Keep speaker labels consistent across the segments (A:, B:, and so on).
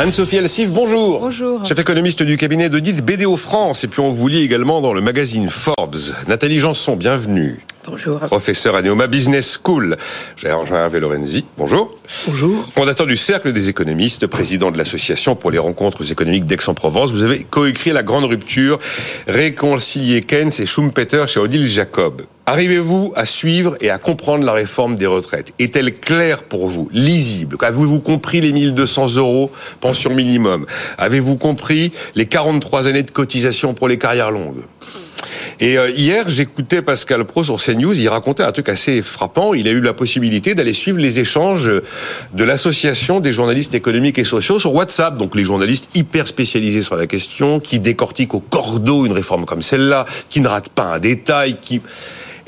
A: Anne-Sophie Alsif, bonjour.
B: Bonjour.
A: Chef économiste du cabinet d'audit BDO France. Et puis on vous lit également dans le magazine Forbes. Nathalie Janson, bienvenue.
B: Bonjour.
A: Professeur à Neoma Business School. Jean-Hervé Lorenzi, bonjour.
C: Bonjour.
A: Fondateur du Cercle des économistes, président de l'association pour les rencontres économiques d'Aix-en-Provence. Vous avez coécrit La Grande Rupture, réconcilier Keynes et Schumpeter chez Odile Jacob. Arrivez-vous à suivre et à comprendre la réforme des retraites? Est-elle claire pour vous Lisible? Avez-vous compris les 1200 euros pension minimum? Avez-vous compris les 43 années de cotisation pour les carrières longues? Et euh, hier, j'écoutais Pascal Pro sur CNews, il racontait un truc assez frappant. Il a eu la possibilité d'aller suivre les échanges de l'association des journalistes économiques et sociaux sur WhatsApp. Donc les journalistes hyper spécialisés sur la question, qui décortiquent au cordeau une réforme comme celle-là, qui ne ratent pas un détail, qui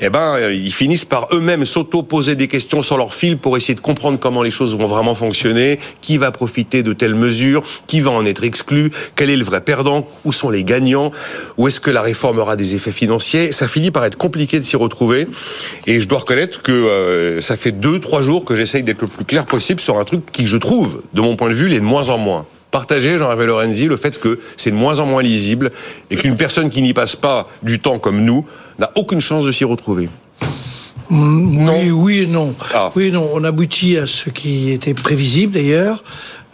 A: eh ben, euh, ils finissent par eux-mêmes s'auto-poser des questions sur leur fil pour essayer de comprendre comment les choses vont vraiment fonctionner, qui va profiter de telles mesures, qui va en être exclu, quel est le vrai perdant, où sont les gagnants, où est-ce que la réforme aura des effets financiers? Ça finit par être compliqué de s'y retrouver. Et je dois reconnaître que euh, ça fait deux, trois jours que j'essaye d'être le plus clair possible sur un truc qui, je trouve, de mon point de vue, l'est de moins en moins partager, Jean-Hervé Lorenzi, le fait que c'est de moins en moins lisible et qu'une personne qui n'y passe pas du temps comme nous n'a aucune chance de s'y retrouver.
C: Oui, oui et non. Ah. Oui non. On aboutit à ce qui était prévisible d'ailleurs.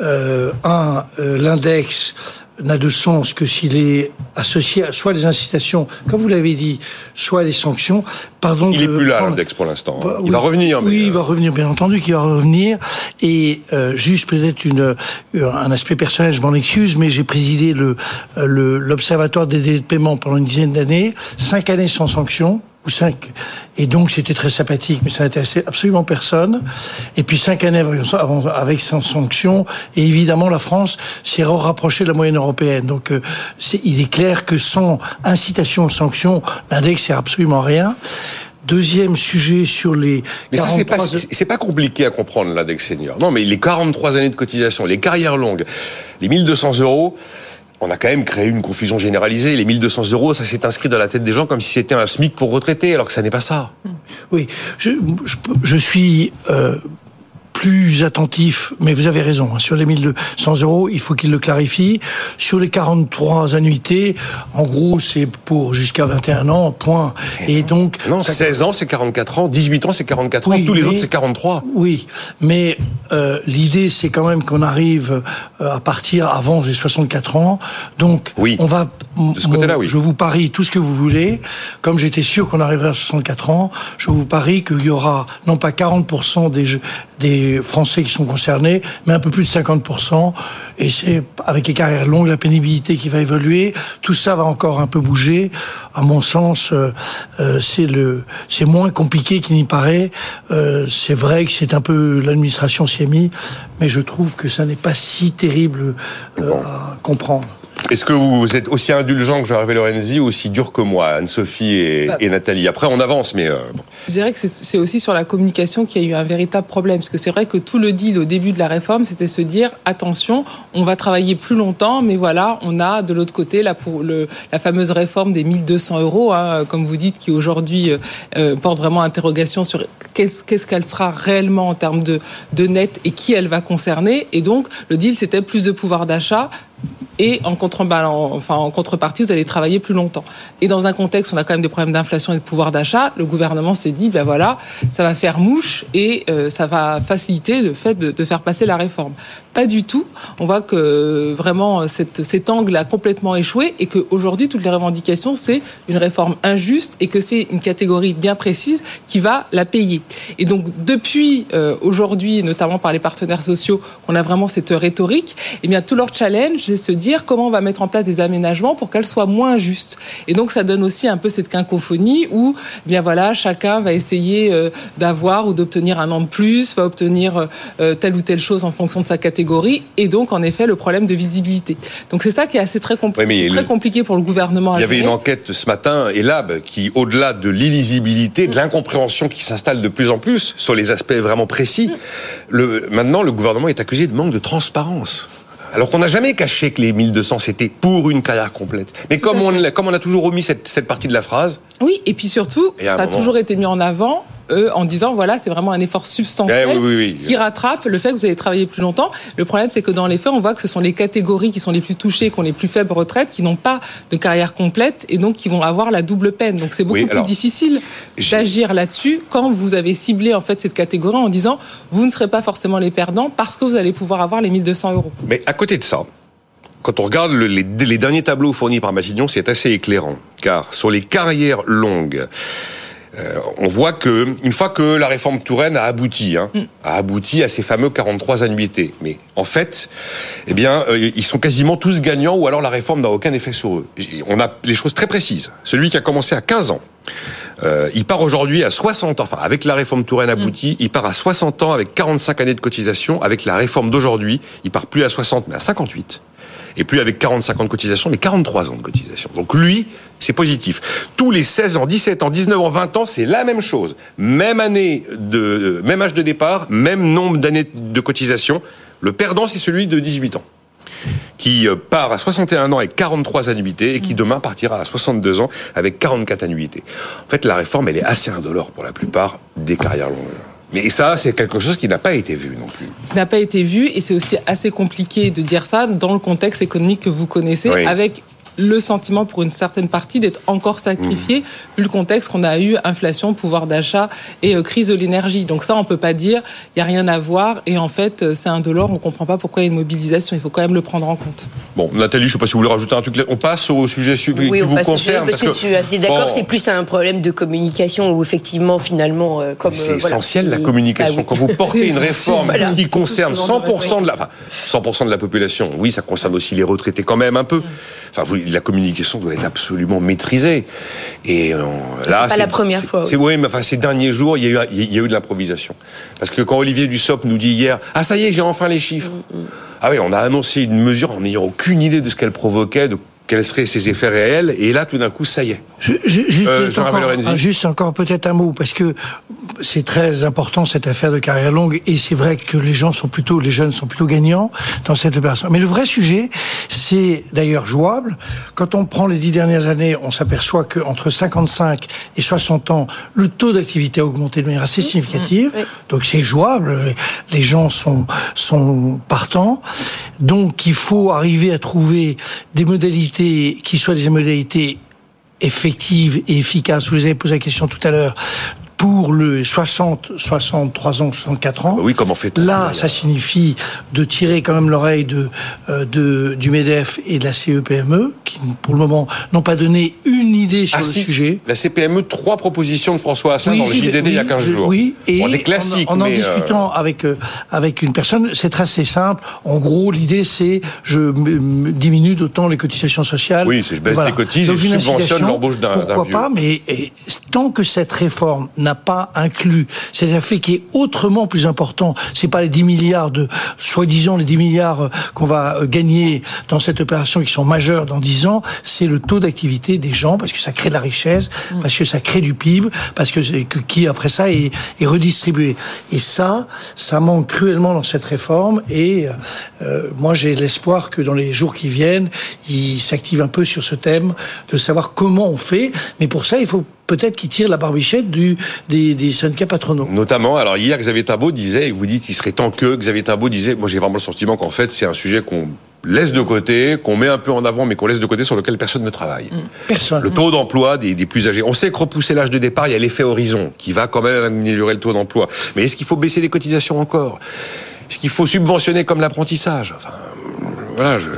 C: Euh, un, euh, l'index n'a de sens que s'il est associé à soit les incitations, comme vous l'avez dit, soit les sanctions.
A: Pardon. Il est plus là l'index pour l'instant. Bah, il va revenir.
C: Oui, il va revenir, bien entendu, qu'il va revenir. Et euh, juste peut-être une un aspect personnel, je m'en excuse, mais j'ai présidé le l'observatoire des délais de paiement pendant une dizaine d'années, cinq années sans sanction ou cinq. Et donc c'était très sympathique, mais ça n'intéressait absolument personne. Et puis cinq années avant, avec sans sanction, et évidemment la France s'est rapprochée de la moyenne européenne. Donc euh, il est clair que sans incitation aux sanctions, l'index c'est absolument rien. Deuxième sujet sur les.
A: Mais ça, c'est pas, c'est pas compliqué à comprendre, l'index senior. Non, mais les 43 années de cotisation, les carrières longues, les 1200 euros, on a quand même créé une confusion généralisée. Les 1200 euros, ça s'est inscrit dans la tête des gens comme si c'était un SMIC pour retraiter, alors que ça n'est pas ça.
C: Oui, je, suis euh, plus attentif, mais vous avez raison, hein, sur les 1200 euros, il faut qu'il le clarifie. Sur les 43 annuités, en gros, c'est pour jusqu'à 21 ans, point. Et donc...
A: Non, 16 ans, c'est 44 ans, 18 ans, c'est 44 ans, tous les autres, c'est 43.
C: Oui, mais euh, l'idée, c'est quand même qu'on arrive euh, à partir avant les 64 ans. Donc,
A: oui.
C: on va...
A: De ce côté-là, oui.
C: Je vous parie tout ce que vous voulez. Comme j'étais sûr qu'on arriverait à 64 ans, je vous parie qu'il y aura non pas 40% des, des Français qui sont concernés, mais un peu plus de 50%. Et c'est avec les carrières longues, la pénibilité qui va évoluer. Tout ça va encore un peu bouger. À mon sens, euh, euh, c'est le, c'est moins compliqué qu'il n'y paraît. Euh, c'est vrai que c'est un peu l'administration s'y est mis, mais je trouve que ça n'est pas si terrible à comprendre.
A: Est-ce que vous êtes aussi indulgent que Jean-Hervé Lorenzi ou aussi dur que moi, Anne-Sophie et, bah. Nathalie? Après, on avance, mais... Euh,
B: Je dirais que c'est aussi sur la communication qu'il y a eu un véritable problème. Parce que c'est vrai que tout le dit au début de la réforme, c'était se dire, attention, on va travailler plus longtemps, mais voilà, on a de l'autre côté la, pour le, la fameuse réforme des 1200 euros, hein, comme vous dites, qui aujourd'hui euh, euh, porte vraiment interrogation sur qu'est-ce qu'elle sera réellement en termes de, de net et qui elle va concerner. Et donc, le deal, c'était plus de pouvoir d'achat, et en, contrepartie, vous allez travailler plus longtemps. Et dans un contexte où on a quand même des problèmes d'inflation et de pouvoir d'achat, le gouvernement s'est dit, ben voilà, ça va faire mouche et euh, ça va faciliter le fait de, faire passer la réforme. Pas du tout. On voit que vraiment cette, cet angle a complètement échoué et qu'aujourd'hui, toutes les revendications, c'est une réforme injuste et que c'est une catégorie bien précise qui va la payer. Et donc, depuis euh, aujourd'hui, notamment par les partenaires sociaux, qu'on a vraiment cette rhétorique, eh bien, tout leur challenge, c'est se dire comment on va mettre en place des aménagements pour qu'elle soit moins juste. Et donc ça donne aussi un peu cette quinquophonie où, eh bien voilà, chacun va essayer euh, d'avoir ou d'obtenir un an de plus, va obtenir euh, telle ou telle chose en fonction de sa catégorie, et donc en effet le problème de visibilité. Donc c'est ça qui est assez très, compli très compliqué pour le gouvernement.
A: Il y avait une enquête ce matin, Elab, qui au-delà de l'illisibilité, de l'incompréhension qui s'installe de plus en plus sur les aspects vraiment précis, le, maintenant le gouvernement est accusé de manque de transparence. Alors qu'on n'a jamais caché que les 1200 c'était pour une carrière complète. Mais comme on, comme on a toujours omis cette, cette partie de la phrase.
B: Oui, et puis surtout, ça a toujours été mis en avant en disant voilà, c'est vraiment un effort substantiel
A: eh
B: qui rattrape le fait que vous avez travaillé plus longtemps. Le problème, c'est que dans les faits, on voit que ce sont les catégories qui sont les plus touchées, qui ont les plus faibles retraites, qui n'ont pas de carrière complète et donc qui vont avoir la double peine. Donc c'est beaucoup plus difficile d'agir là-dessus quand vous avez ciblé en fait cette catégorie en disant vous ne serez pas forcément les perdants parce que vous allez pouvoir avoir les 1200 euros.
A: Mais à côté de ça, quand on regarde les, les, derniers tableaux fournis par Matignon, c'est assez éclairant. Car sur les carrières longues, euh, on voit que une fois que la réforme Touraine a abouti, hein, mm. a abouti à ces fameux 43 annuités, mais en fait, eh bien, euh, ils sont quasiment tous gagnants ou alors la réforme n'a aucun effet sur eux. On a les choses très précises. Celui qui a commencé à 15 ans, euh, il part aujourd'hui à 60 ans. Enfin, avec la réforme Touraine aboutie, mm. il part à 60 ans avec 45 années de cotisation. Avec la réforme d'aujourd'hui, il part plus à 60 mais à 58 et plus avec 45 ans de cotisation, mais 43 ans de cotisation. Donc lui, c'est positif. Tous les 16 ans, 17 ans, 19 ans, 20 ans, c'est la même chose. Même année de, même âge de départ, même nombre d'années de cotisation. Le perdant, c'est celui de 18 ans qui euh, part à 61 ans avec 43 annuités et qui demain partira à 62 ans avec 44 annuités. En fait, la réforme, elle est assez indolore pour la plupart des carrières longues. Mais ça, c'est quelque chose qui n'a pas été vu non plus.
B: Qui n'a pas été vu, et c'est aussi assez compliqué de dire ça dans le contexte économique que vous connaissez, avec le sentiment pour une certaine partie d'être encore sacrifié, mmh. vu le contexte qu'on a eu, inflation, pouvoir d'achat et euh, crise de l'énergie. Donc ça, on peut pas dire, il y a rien à voir, et en fait, euh, c'est un dollar, on comprend pas pourquoi il y a une mobilisation, il faut quand même le prendre en compte.
A: Bon, Nathalie, je sais pas si vous voulez rajouter un truc, on passe au sujet qui vous concerne.
D: parce que, je suis assez d'accord, c'est plus un problème de communication où effectivement, finalement, euh, comme...
A: C'est essentiel, la communication. Bah Quand vous portez une réforme qui concerne 100% de la, enfin, 100% de la population, oui, ça concerne aussi les retraités quand même un peu. Enfin, la communication doit être absolument maîtrisée.
D: Et euh, là, c'est pas la première fois.
A: C'est oui, mais enfin ces derniers jours, il y a eu, il y a eu de l'improvisation. Parce que quand Olivier Dussopt nous dit hier, ah ça y est, j'ai enfin les chiffres. Mm, mm. Ah oui, on a annoncé une mesure en n'ayant aucune idée de ce qu'elle provoquait, de quels seraient ses effets réels. Et là, tout d'un coup, ça y est.
C: Euh, juste, encore, peut-être un mot, parce que c'est très important cette affaire de carrière longue, et c'est vrai que les gens sont plutôt, les jeunes sont plutôt gagnants dans cette opération. Mais le vrai sujet, c'est d'ailleurs jouable. Quand on prend les dix dernières années, on s'aperçoit qu'entre 55 et 60 ans, le taux d'activité a augmenté de manière assez significative. Donc c'est jouable. Les gens sont sont partants. Donc il faut arriver à trouver des modalités qui soient des modalités effectives et efficaces. Vous avez posé la question tout à l'heure pour le 60, 63 ans, 64 ans.
A: Oui, comment fait
C: Là, ça signifie de tirer quand même l'oreille de, euh, de, du MEDEF et de la CEPME, e, qui pour le moment n'ont pas donné une idée sur ah, le sujet.
A: La CPME, trois propositions de François Asselin dans le JDD il y a 15 jours.
C: Oui, et bon, classiques, en, en, en euh, discutant avec, euh, avec une personne, c'est assez simple. En gros, l'idée, c'est je diminue d'autant les cotisations sociales.
A: Oui, c'est je baisse les cotises et je subventionne l'embauche d'un
C: Pourquoi pas, mais tant que cette réforme n'a n'a pas inclus. C'est un fait qui est autrement plus important. C'est pas les 10 milliards de, soi-disant les 10 milliards euh, qu'on va euh, gagner dans cette opération qui sont majeurs dans 10 ans, c'est le taux d'activité des gens parce que ça crée de la richesse, mm. parce que ça crée du PIB, parce que, qui après ça est, est, redistribué. Et ça, ça manque cruellement dans cette réforme et euh, moi j'ai l'espoir que dans les jours qui viennent, il s'active un peu sur ce thème de savoir comment on fait. Mais pour ça, il faut peut-être qui tire la barbichette du, des, des syndicats patronaux.
A: Notamment, alors hier, Xavier Tabot disait, et vous dites qu'il serait temps que, Xavier Tabot disait, moi j'ai vraiment le sentiment qu'en fait c'est un sujet qu'on laisse de côté, qu'on met un peu en avant, mais qu'on laisse de côté, sur lequel personne ne travaille. Mm.
C: Personne.
A: Le taux d'emploi des, des, plus âgés. On sait que repousser l'âge de départ, il y a l'effet horizon, qui va quand même améliorer le taux d'emploi. Mais est-ce qu'il faut baisser les cotisations encore? Est-ce qu'il faut subventionner comme l'apprentissage? Enfin, voilà, je...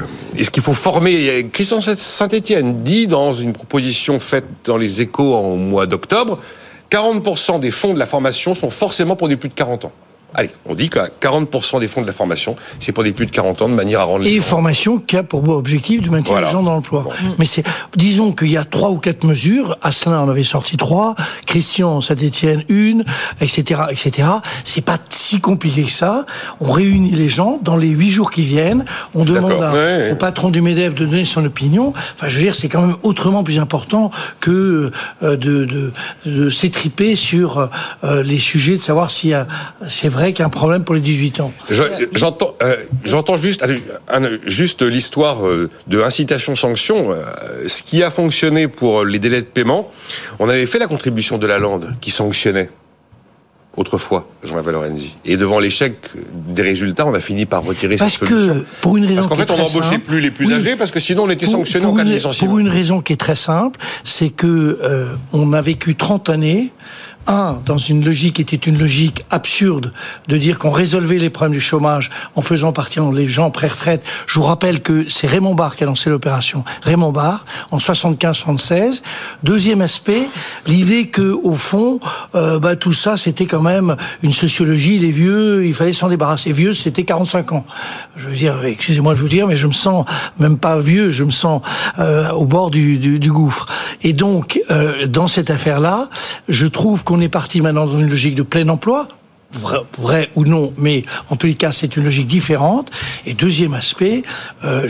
A: Est-ce qu'il faut former Christian Saint-Etienne dit dans une proposition faite dans les échos en mois d'octobre, 40% des fonds de la formation sont forcément pour des plus de 40 ans. Allez, on dit qu'à 40% des fonds de la formation, c'est pour des plus de 40 ans de manière à rendre
C: Et formation qui a pour objectif de maintenir les gens dans l'emploi. Mais c'est, disons qu'il y a trois ou quatre mesures. Asselin en avait sorti trois, Christian, Saint-Etienne une, etc., etc. C'est pas si compliqué que ça. On réunit les gens dans les huit jours qui viennent. On demande au patron du MEDEF de donner son opinion. Enfin, je veux dire, c'est quand même autrement plus important que euh, de, de, de s'étriper sur euh, les sujets, de savoir si c'est vrai qu'il y a un problème pour les 18 ans.
A: J'entends, euh, j'entends juste, juste l'histoire de incitation-sanction. ce qui a fonctionné pour les délais de paiement, on avait fait la contribution de la lande qui sanctionnait autrefois, Jean-Yves Lorenzi. Et devant l'échec des résultats, on a fini par retirer
C: parce
A: cette solution.
C: Que, pour une raison
A: parce qu'en fait, on n'embauchait plus les plus âgés, parce que sinon on était sanctionné en cas de licenciement.
C: Pour une raison qui est très simple, c'est que euh, on a vécu 30 années un, dans une logique qui était une logique absurde de dire qu'on résolvait les problèmes du chômage en faisant partir les gens pré-retraite. Je vous rappelle que c'est Raymond Barre qui a lancé l'opération. Raymond Barre, en 75-76. Deuxième aspect, l'idée que, au fond, euh, bah, tout ça, c'était quand même une sociologie. Les vieux, il fallait s'en débarrasser. Vieux, c'était 45 ans. Je veux dire, excusez-moi de vous dire, mais je me sens même pas vieux, je me sens euh, au bord du, du, du, gouffre. Et donc, euh, dans cette affaire-là, je trouve qu'on est parti maintenant dans une logique de plein emploi, vrai, ou non, mais en tous les cas, c'est une logique différente. Et deuxième aspect, euh,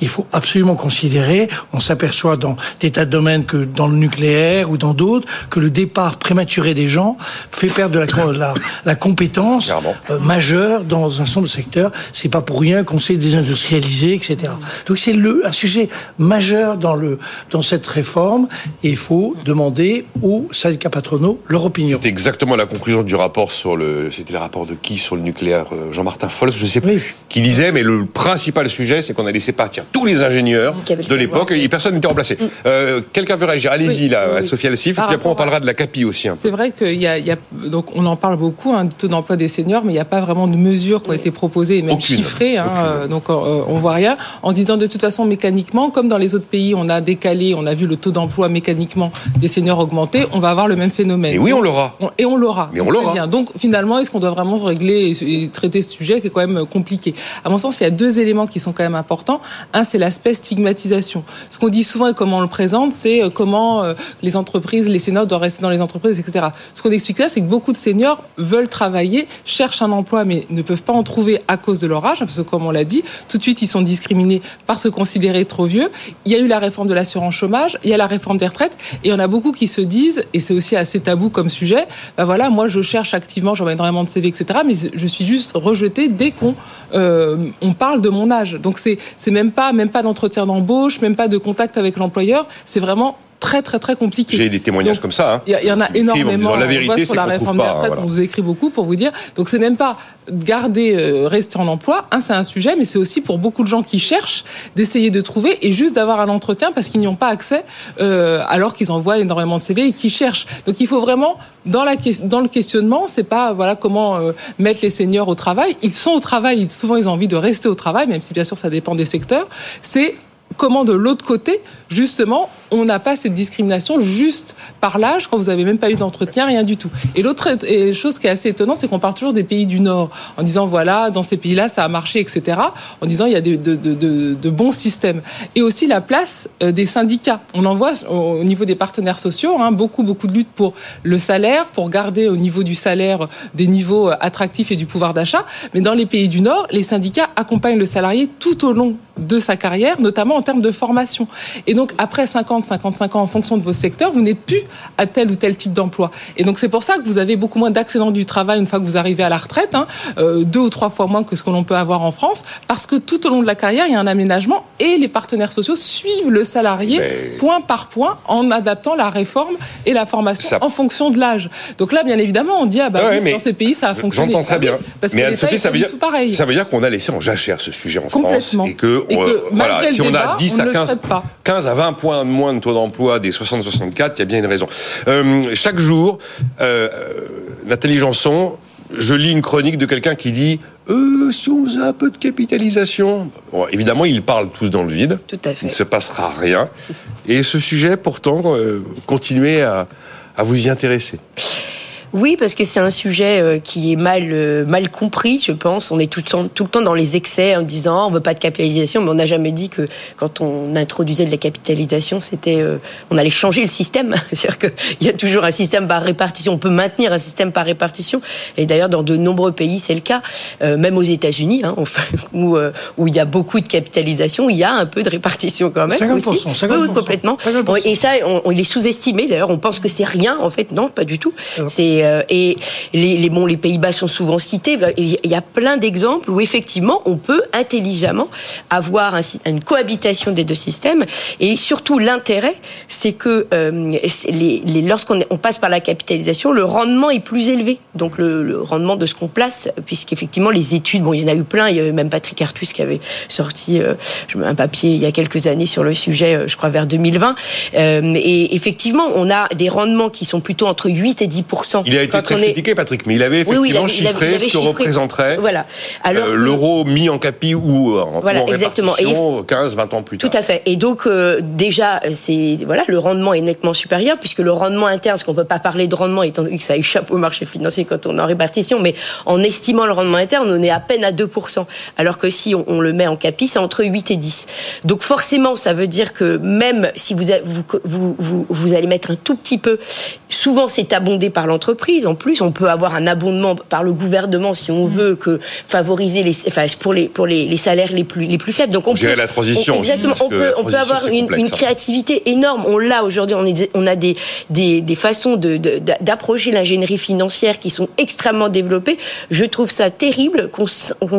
C: il faut absolument considérer, on s'aperçoit dans des tas de domaines que dans le nucléaire ou dans d'autres, que le départ prématuré des gens fait perdre de la, la, la compétence euh, majeure dans un certain nombre de secteurs. C'est pas pour rien qu'on s'est désindustrialisé, etc. Donc c'est un sujet majeur dans, le, dans cette réforme et il faut demander aux syndicats patronaux leur opinion.
A: C'est exactement la conclusion du rapport sur le c'était le rapport de qui sur le nucléaire euh, Jean-Martin Fols, je sais plus, qui disait, mais le principal sujet, c'est qu'on a laissé partir tous les ingénieurs de l'époque et personne n'était remplacé. Mm. Euh, quelqu'un veut réagir Allez-y, là, Sophie Alcif, puis après on parlera de la CAPI aussi.
B: C'est vrai qu'il y, a, donc on en parle beaucoup, hein, du taux d'emploi des seniors, mais il n'y a pas vraiment de mesures qui ont été proposées, même chiffrées, hein, euh, donc on voit rien. En disant de toute façon mécaniquement, comme dans les autres pays, on a décalé, on a vu le taux d'emploi mécaniquement des seniors augmenter, on va avoir le même phénomène.
A: Et oui, on l'aura.
B: Et on l'aura.
A: Mais on l'aura.
B: Donc finalement, est-ce qu'on doit vraiment régler et, traiter ce sujet qui est quand même compliqué? À mon sens, il y a deux éléments qui sont quand même importants. Un, c'est l'aspect stigmatisation. Ce qu'on dit souvent et comment on le présente, c'est euh, comment euh, les entreprises, les seniors doivent rester dans les entreprises, etc. Ce qu'on explique là, c'est que beaucoup de seniors veulent travailler, cherchent un emploi, mais ne peuvent pas en trouver à cause de leur âge, parce que comme on l'a dit, tout de suite, ils sont discriminés par se considérer trop vieux. Il y a eu la réforme de l'assurance chômage, il y a la réforme des retraites, et en a beaucoup qui se disent, et c'est aussi assez tabou comme sujet, ben voilà, moi je cherche activement, j'envoie énormément de CV, etc. Mais je suis juste rejetée dès qu'on euh, parle de mon âge. Donc c'est c'est même pas même pas d'entretien d'embauche, même pas de contact avec l'employeur. C'est vraiment très très très compliqué.
A: J'ai des témoignages comme ça. Hein.
B: Il y, en a énormément. la vérité, sur la réforme des retraites, on vous écrit beaucoup pour vous dire. Donc c'est même pas garder, euh, rester en emploi. Un, c'est un sujet, mais c'est aussi pour beaucoup de gens qui cherchent d'essayer de trouver et juste d'avoir un entretien parce qu'ils n'y ont pas accès euh, alors qu'ils envoient énormément de CV et qui cherchent. Donc il faut vraiment dans la dans le questionnement, c'est pas voilà comment euh, mettre les seniors au travail. Ils sont au travail, souvent ils ont envie de rester au travail, même si bien sûr ça dépend des secteurs. C'est comment de l'autre côté, justement, on n'a pas cette discrimination juste par l'âge quand vous n'avez même pas eu d'entretien, rien du tout. Et l'autre chose qui est assez étonnante, c'est qu'on parle toujours des pays du Nord en disant voilà, dans ces pays-là, ça a marché, etc. En disant il y a de, bons systèmes. Et aussi la place euh, des syndicats. On en voit au niveau des partenaires sociaux hein, beaucoup, beaucoup de lutte pour le salaire, pour garder au niveau du salaire des niveaux euh, attractifs et du pouvoir d'achat. Mais dans les pays du Nord, les syndicats accompagnent le salarié tout au long de sa carrière, notamment en termes de formation. Et donc, après 50, 55 ans, en fonction de vos secteurs, vous n'êtes plus à tel ou tel type d'emploi. Et donc, c'est pour ça que vous avez beaucoup moins d'accidents du travail une fois que vous arrivez à la retraite, hein, euh, deux ou trois fois moins que ce que l'on peut avoir en France, parce que tout au long de la carrière, il y a un aménagement et les partenaires sociaux suivent le salarié point par point en adaptant la réforme et la formation en fonction de l'âge. Donc là, bien évidemment, on dit, ah bah dans ces pays, ça a fonctionné.
A: J'entends très bien. Parce mais Sophie, ça veut dire, pareil. ça veut dire qu'on a laissé en jachère ce sujet en France et que voilà, si on a 10 à 15, 15 à 20 points de moins de taux d'emploi des 60-64, il y a bien une raison. Euh, chaque jour, euh, Nathalie Janson, je lis une chronique de quelqu'un qui dit euh, si on faisait un peu de capitalisation. Bon, évidemment, ils parlent tous dans le vide.
D: Tout à fait.
A: Il ne se passera rien. Et ce sujet, pourtant, euh, continuez à, à vous y intéresser.
D: Oui, parce que c'est un sujet euh, qui est mal euh, mal compris, je pense. On est tout le temps, tout le temps dans les excès en disant oh, on veut pas de capitalisation, mais on n'a jamais dit que quand on introduisait de la capitalisation, c'était euh, on allait changer le système. C'est-à-dire qu'il y a toujours un système par répartition. On peut maintenir un système par répartition. Et d'ailleurs, dans de nombreux pays, c'est le cas. même aux États-Unis, hein, où où il y a beaucoup de capitalisation, il y a un peu de répartition quand même
C: 50%,
D: aussi.
C: 50%,
D: oui, complètement.
C: 50%.
D: Et ça, on, il est sous-estimé. D'ailleurs, on pense que c'est rien. En fait, non, pas du tout.
C: Ah.
D: C'est euh, et les, les bon, les Pays-Bas sont souvent cités. Bah, Il y a plein d'exemples où effectivement, on peut intelligemment avoir un, une cohabitation des deux systèmes. Et surtout, l'intérêt, c'est que euh, les, les, lorsqu'on on passe par la capitalisation, le rendement est plus élevé. Donc le, le rendement de ce qu'on place, puisqu'effectivement les études, bon, il y en a eu plein. Il y avait même Patrick Artus qui avait sorti euh, un papier il y a quelques années sur le sujet, euh, je crois vers 2020. Euh, et effectivement, on a des rendements qui sont plutôt entre 8 et 10
A: Il a été
D: quand
A: très
D: est-
A: critiqué, Patrick, mais il avait
D: Oui, oui, il
A: effectivement
D: avait- il avait-
A: chiffré
D: il avait
A: ce que
D: chiffré.
A: représenterait
D: Voilà.
A: Euh, l'euro mis en capi ou en,
D: Voilà,
A: ou en
D: exactement. Et il
A: répartition 15, 20 ans plus
D: Tout
A: tard.
D: à fait. Et donc euh, déjà, c'est voilà, le rendement est nettement supérieur puisque le rendement interne, parce qu'on peut pas parler de rendement étant donné que ça échappe au marché financier quand on est en répartition, mais en estimant le rendement interne, on est à peine à 2%, alors que si on, on le met en capi, c'est entre 8 et 10. Donc forcément, ça veut dire que même si vous, vous, vous, vous allez mettre un tout petit peu, souvent c'est abondé par l'entreprise. En plus, on peut avoir un abondement par le gouvernement si on veut que favoriser les, enfin, pour les pour les, les salaires les plus les plus faibles. Donc on
A: Gérer
D: peut-
A: la transition
D: on- Exactement. on peut on peut avoir une,
A: complexe,
D: une
A: hein.
D: créativité énorme. On l'a aujourd'hui. On, est- on a des, des, des façons de- d'approcher l'ingénierie financière qui sont extrêmement développées. Je trouve ça terrible qu'on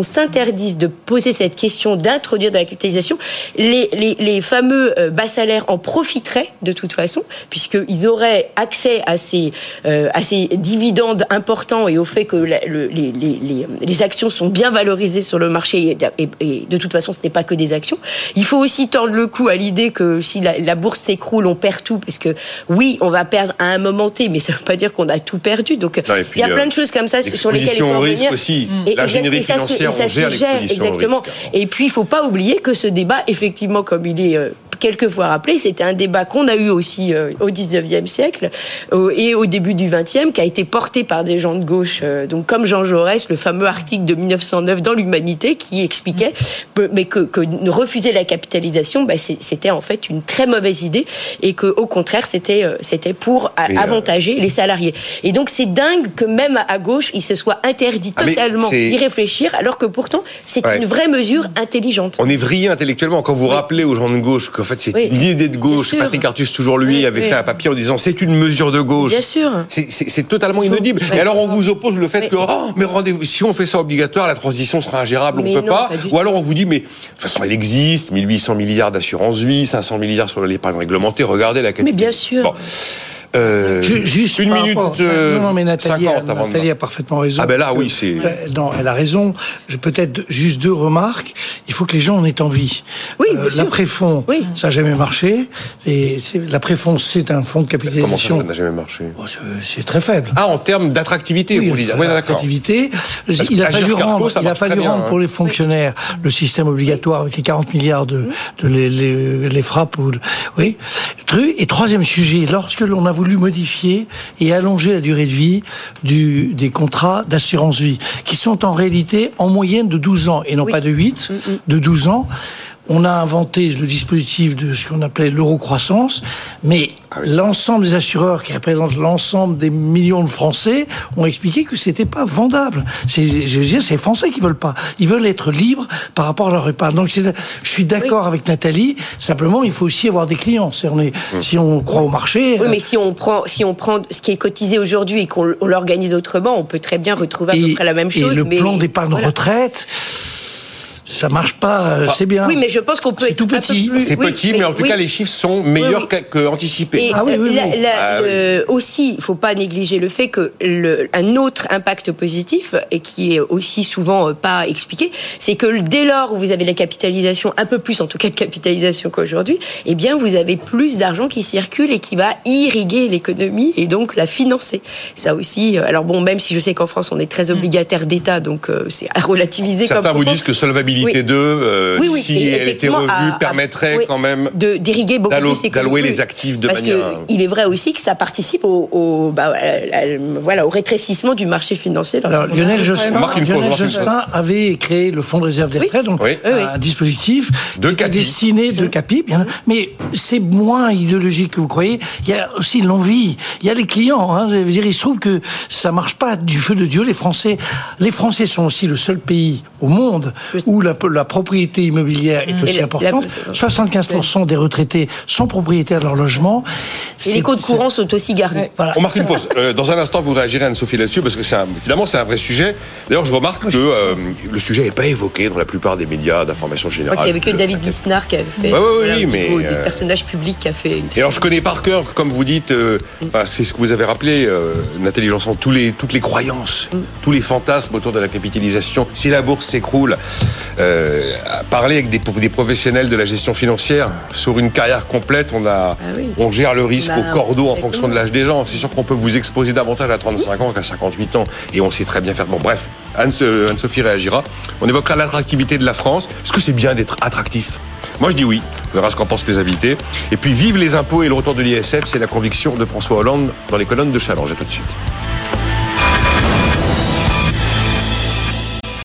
D: s'interdise de poser cette question, d'introduire de la capitalisation. Les, les, les fameux euh, bas salaires en profiteraient de toute façon, puisqu'ils auraient accès à ces, euh, à ces dividendes importants et au fait que la- le- les, les, les, actions sont bien valorisées sur le marché et, et- et de toute façon ce n'est pas que des actions. Il faut aussi tordre le cou à l'idée que si la, la bourse s'écroule, on perd tout, parce que oui, on va perdre à un moment T, mais ça ne veut pas dire qu'on a tout perdu. Donc
A: Non, puis,
D: il y a plein
A: euh,
D: de choses comme ça sur lesquelles il faut revenir.
A: aussi.
D: Et-
A: L'ingénierie
D: et ça
A: financière,
D: et ça
A: on gère
D: gère, exactement.
A: risque.
D: Et puis, il faut pas oublier que ce débat, effectivement, comme il est euh, quelquefois rappelé, c'était un débat qu'on a eu aussi euh, au 19e siècle euh, et au début du 20e, qui a été porté par des gens de gauche, euh, donc comme Jean Jaurès, le fameux article de 1909 dans l'Humanité, qui expliquait que- mais que, que refuser la capitalisation, bah, c'était en fait une très mauvaise idée et que au contraire, c'était c'était pour
A: Mais,
D: avantager les salariés. Et donc, c'est dingue que même à gauche, il se soit interdit
A: Ah,
D: totalement d'y réfléchir, alors que pourtant, c'est
A: Ouais.
D: une vraie mesure intelligente.
A: On est vrillé intellectuellement quand vous rappelez aux gens de gauche qu'en fait c'est
D: Oui.
A: une idée de gauche. Patrick Artus, toujours lui,
D: Oui,
A: avait
D: oui.
A: fait un papier en disant c'est une mesure de gauche.
D: Bien sûr.
A: C'est- totalement inaudible. Et alors on vous oppose le fait que oh, mais si on fait ça obligatoire, la transition sera ingérable, on
D: Mais
A: peut
D: non,
A: pas. Ou alors on vous dit mais de toute façon elle existe, 1800 milliards d'assurance vie, 500 milliards sur l'épargne réglementée. Regardez la capitale.
D: Mais bien sûr.
A: Bon. Euh,
C: Ju- Juste
A: une minute
C: rapport-
A: euh,
C: non, non, mais Nathalie,
A: 50 avant de-
C: Nathalie a parfaitement raison.
A: Ah ben là,
C: Euh,
A: oui, c'est-
C: euh, Non, elle a raison. Je peut-être juste deux remarques. Il faut que les gens en aient envie.
D: Oui, bien sûr.
C: L'après-fonds,
D: Oui.
C: ça n'a jamais marché. Et c'est- l'après-fonds, c'est un fonds de
A: Comment ça,
C: capitalisation.
A: ça n'a jamais marché
C: Oh, c'est- très faible.
A: Ah, en termes d'attractivité, vous voulez dire. Oui, d'accord.
C: Il a fallu rendre, il a fallu rendre
A: hein.
C: pour les fonctionnaires le système obligatoire avec les 40 milliards de, de les, les, les frappes. Ou, oui. Tru- Et troisième sujet, lorsque l'on a voulu modifier et allonger la durée de vie du, des contrats d'assurance vie, qui sont en réalité en moyenne de 12 ans et non
D: Oui.
C: pas de 8, de 12 ans. On a inventé le dispositif de ce qu'on appelait l'euro-croissance, mais l'ensemble des assureurs qui représentent l'ensemble des millions de Français ont expliqué que c'était pas vendable. C'est, je veux dire, c'est les Français qui veulent pas. Ils veulent être libres par rapport à leur épargne. Donc, c'est- je suis d'accord avec Nathalie. Simplement, il faut aussi avoir des clients. C'est, on est,
A: Hum.
C: si on croit au marché.
D: Oui,
C: euh,
D: mais si on prend, si on prend ce qui est cotisé aujourd'hui et qu'on on l'organise autrement, on peut très bien retrouver à peu près la même chose.
C: et le
D: mais
C: plan d'épargne
D: voilà.
C: retraite, ça marche pas. euh, c'est bien.
D: Oui, mais je pense qu'on peut
C: C'est
D: être
C: tout petit.
A: C'est
D: oui,
A: petit, mais en tout
D: oui.
A: cas, les chiffres sont meilleurs
D: Oui,
A: qu'a- qu'anticipés.
D: Et
C: Ah oui, oui,
D: la-
A: Ah
D: aussi, il faut pas négliger le fait que le, un autre impact positif et qui est aussi souvent euh, pas expliqué, c'est que dès lors où vous avez la capitalisation, un peu plus en tout cas de capitalisation qu'aujourd'hui, eh bien vous avez plus d'argent qui circule et qui va irriguer l'économie et donc la financer. Ça aussi. euh, Alors bon, même si je sais qu'en France on est très obligataire d'État, donc euh, c'est à relativiser.
A: Certains
D: comme
A: vous
D: propos.
A: disent que solvabilité CIT2, euh,
D: Oui, oui,
A: si elle était revue,
D: à- à-
A: permettrait
D: oui,
A: quand même
D: de d'irriguer beaucoup plus
A: d'allouer les actifs de
D: Parce
A: manière-
D: que il est vrai aussi que ça participe au, au- bah, à- à- voilà, au rétrécissement du marché financier. dans
C: Alors, Lionel. Jospin, Lionel avait créé le Fonds de réserve des
D: Oui.
C: retraites, donc
A: Oui.
D: Oui, oui.
C: un dispositif
A: De
C: qui était
A: CAPI.
C: destiné de CAPI, bien, mais c'est moins idéologique que vous croyez. Il y a aussi l'envie, il y a les clients. Hein, je veux dire, il se trouve que ça marche pas du feu de Dieu. Les Français, les Français sont aussi le seul pays au monde où la, la propriété immobilière est aussi
D: la-
C: importante.
D: la-
C: 75% des retraités sont propriétaires de leur logement.
D: Et les
C: c'est-
D: courants sont aussi.
C: Voilà.
A: On marque une pause. Euh, dans un instant, vous réagirez Anne-Sophie là-dessus parce que c'est un, finalement c'est un vrai sujet. D'ailleurs, je remarque que euh, le sujet n'est pas évoqué dans la plupart des médias d'information générale.
D: qu'il n'y avait que David Lisnard qui avait fait.
A: Ouais, ouais,
D: voilà,
A: oui, mais, euh,
D: Des personnages publics qui a fait. une-
A: Et alors je connais par cœur, comme vous dites, euh, enfin, c'est ce que vous avez rappelé, euh, Nathalie Janson, tous les, toutes les croyances, tous les fantasmes autour de la capitalisation. Si la bourse s'écroule, euh, parler avec des, des professionnels de la gestion financière sur une carrière complète, on a,
D: oui.
A: on gère le risque
D: Bah,
A: au cordeau en fonction de l'âge des gens. C'est sûr qu'on peut vous exposer davantage à 35 ans qu'à 58 ans, et on sait très bien faire. Bon, bref, Anne- Anne-Sophie réagira. On évoquera l'attractivité de la France. Est-ce que c'est bien d'être attractif? Moi, je dis oui. On verra ce qu'en pensent les invités. Et puis, vive les impôts et le retour de l'ISF, c'est la conviction de François Hollande dans les colonnes de Challenge. À tout de suite.